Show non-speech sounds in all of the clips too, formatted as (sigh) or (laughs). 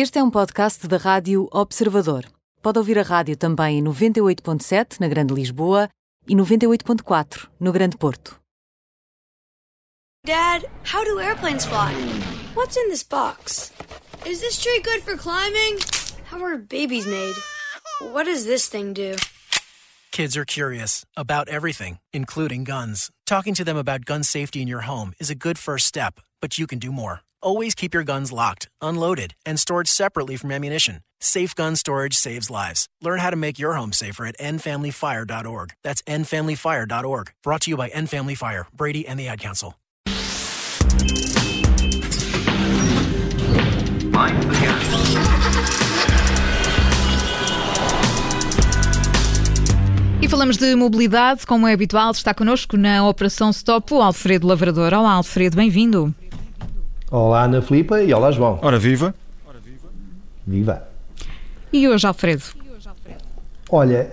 Este é um podcast da Rádio Observador. Pode ouvir a rádio também em 98.7 na Grande Lisboa e 98.4 no Grande Porto. Dad, how do airplanes fly? What's in this box? Is this tree good for climbing? How are babies made? What does this thing do? Kids are curious about everything, including guns. Talking to them about gun safety in your home is a good first step, but you can do more. Always keep your guns locked, unloaded, and stored separately from ammunition. Safe gun storage saves lives. Learn how to make your home safer at nfamilyfire.org. That's nfamilyfire.org. Brought to you by End Family Fire, Brady, and the Ad Council. E falamos de mobilidade, como é habitual, está connosco na Operação Stop o Alfredo Lavrador. Olá, Alfredo, bem-vindo. Olá, Ana Filipa e olá, João. Ora, viva. Viva. E hoje, Alfredo? Olha,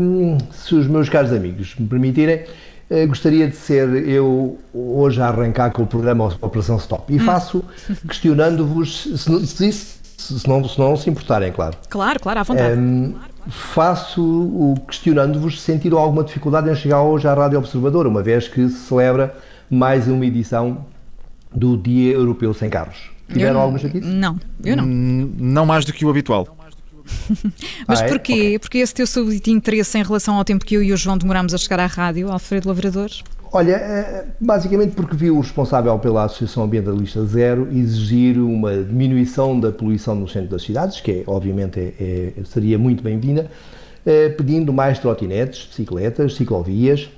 hum, se os meus caros amigos me permitirem, eh, gostaria de ser eu hoje a arrancar com o programa Operação Stop. E faço questionando-vos, se, se, se, não, se não se importarem, claro. Claro, claro, à vontade. Hum, faço o questionando-vos se sentiram alguma dificuldade em chegar hoje à Rádio Observador, uma vez que se celebra mais uma edição do Dia Europeu Sem Carros. Tiveram Eu- alguma chatice? Não, eu não. Hum, Não mais do que o habitual. (laughs) Mas Ah, é? porquê? Ok. Porque esse teu súbito interesse em relação ao tempo que eu e o João demorámos a chegar à rádio, Alfredo Lavrador? Olha, eh, basicamente porque viu o responsável pela Associação Ambientalista Zero exigir uma diminuição da poluição no centro das cidades, que é, obviamente é- é- seria muito bem-vinda, eh, pedindo mais trotinetes, bicicletas, ciclovias,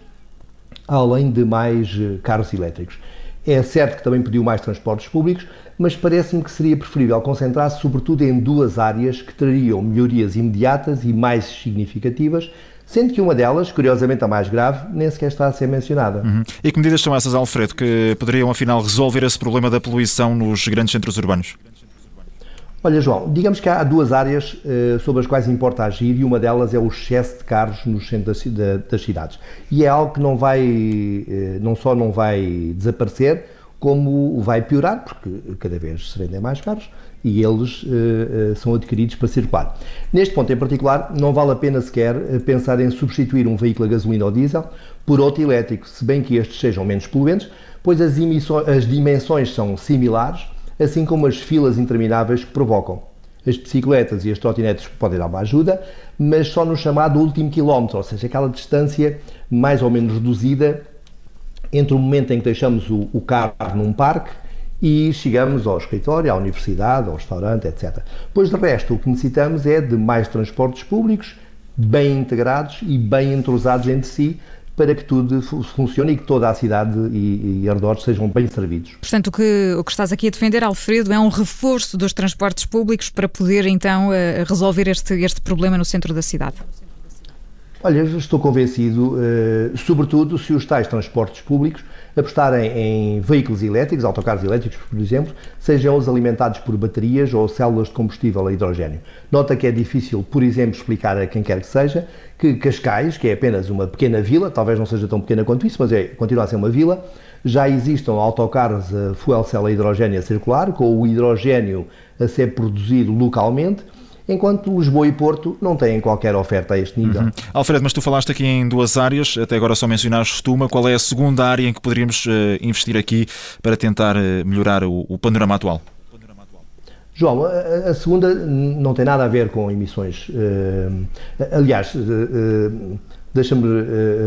além de mais eh, carros elétricos. É certo que também pediu mais transportes públicos, mas parece-me que seria preferível concentrar-se sobretudo em duas áreas que trariam melhorias imediatas e mais significativas, sendo que uma delas, curiosamente a mais grave, nem sequer está a ser mencionada. E que medidas são essas, Alfredo, que poderiam afinal resolver esse problema da poluição nos grandes centros urbanos? Olha, João, digamos que há duas áreas eh, sobre as quais importa agir e uma delas é o excesso de carros nos centros das, das cidades. E é algo que não vai, eh, não só não vai desaparecer, como vai piorar, porque cada vez se vendem mais carros e eles eh, são adquiridos para circular. Neste ponto em particular, não vale a pena sequer pensar em substituir um veículo a gasolina ou diesel por outro elétrico, se bem que estes sejam menos poluentes, pois as, as dimensões são similares, assim como as filas intermináveis que provocam. As bicicletas e as trotinetes podem dar uma ajuda, mas só no chamado último quilómetro, ou seja, aquela distância mais ou menos reduzida entre o momento em que deixamos o, o carro num parque e chegamos ao escritório, à universidade, ao restaurante, etc. Pois de resto, o que necessitamos é de mais transportes públicos, bem integrados e bem entrosados entre si, para que tudo fu- funcione e que toda a cidade e, e arredores sejam bem servidos. Portanto, o que, o que estás aqui a defender, Alfredo, é um reforço dos transportes públicos para poder então eh, resolver este, este problema no centro da cidade. Olha, eu estou convencido, eh, sobretudo se os tais transportes públicos apostarem em veículos elétricos, autocarros elétricos, por exemplo, sejam os alimentados por baterias ou células de combustível a hidrogênio. Nota que é difícil, por exemplo, explicar a quem quer que seja que Cascais, que é apenas uma pequena vila, talvez não seja tão pequena quanto isso, mas é, continua a ser uma vila, já existam autocarros a fuel cell a hidrogênio a circular, com o hidrogênio a ser produzido localmente, enquanto Lisboa e Porto não têm qualquer oferta a este nível. Alfredo, mas tu falaste aqui em duas áreas, até agora só mencionaste uma. Qual é a segunda área em que poderíamos eh, investir aqui para tentar eh, melhorar o, o panorama atual? João, a, segunda não tem nada a ver com emissões. eh, aliás, deixa-me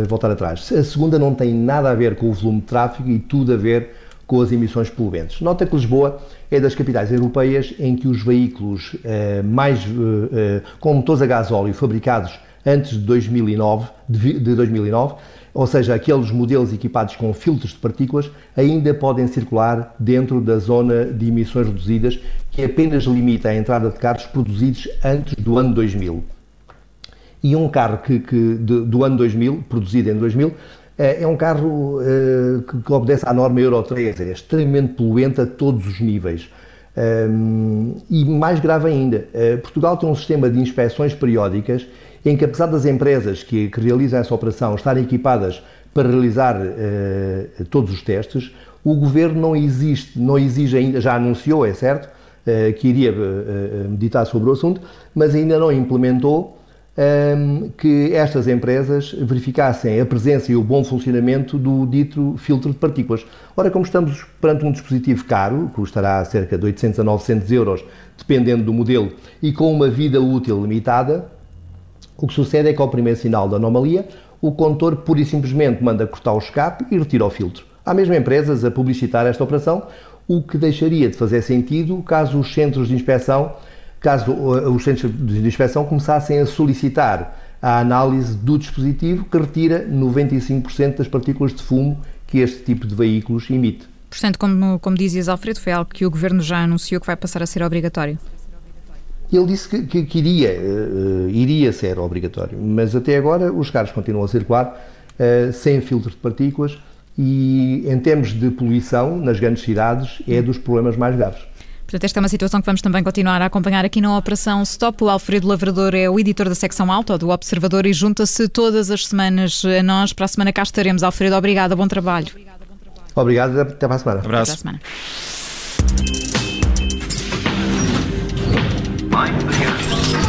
voltar atrás. A segunda não tem nada a ver com o volume de tráfego e tudo a ver com as emissões poluentes. Nota que Lisboa é das capitais europeias em que os veículos eh, mais eh, eh, com motores a gasóleo fabricados antes de 2009, de de 2009 ou seja, aqueles modelos equipados com filtros de partículas ainda podem circular dentro da zona de emissões reduzidas que apenas limita a entrada de carros produzidos antes do ano 2000. E um carro que, que de- do ano 2000, produzido em 2000, eh, é um carro eh, que, obedece à norma Euro 3, é extremamente poluente a todos os níveis. Um, e mais grave ainda, eh, Portugal tem um sistema de inspeções periódicas em que, apesar das empresas que, que realizam essa operação estarem equipadas para realizar eh, todos os testes, o governo não existe, não exige ainda, já anunciou, é certo, que iria meditar sobre o assunto, mas ainda não implementou ehm, que estas empresas verificassem a presença e o bom funcionamento do dito filtro de partículas. Ora, como estamos perante um dispositivo caro, custará cerca de 800 a 900 euros, dependendo do modelo, e com uma vida útil limitada, o que sucede é que ao primeiro sinal de anomalia, o condutor pura e simplesmente manda cortar o escape e retira o filtro. Há mesmo empresas a publicitar esta operação, o que deixaria de fazer sentido caso os centros de inspeção, caso uh, os centros de inspeção começassem a solicitar a análise do dispositivo que retira 95% das partículas de fumo que este tipo de veículos emite. Portanto, como, como dizias, Alfredo, foi algo que o Governo já anunciou que vai passar a ser obrigatório. Ele disse que, que, que iria, uh, iria ser obrigatório, mas até agora os carros continuam a circular uh, sem filtro de partículas, e, em termos de poluição nas grandes cidades, é dos problemas mais graves. Portanto, esta é uma situação que vamos também continuar a acompanhar aqui na Operação Stop. O Alfredo Lavrador é o editor da secção alta do Observador e junta-se todas as semanas a nós. Para a semana cá estaremos. Alfredo, obrigada, bom trabalho. Obrigado, até para a semana. Abraço. Até para a semana.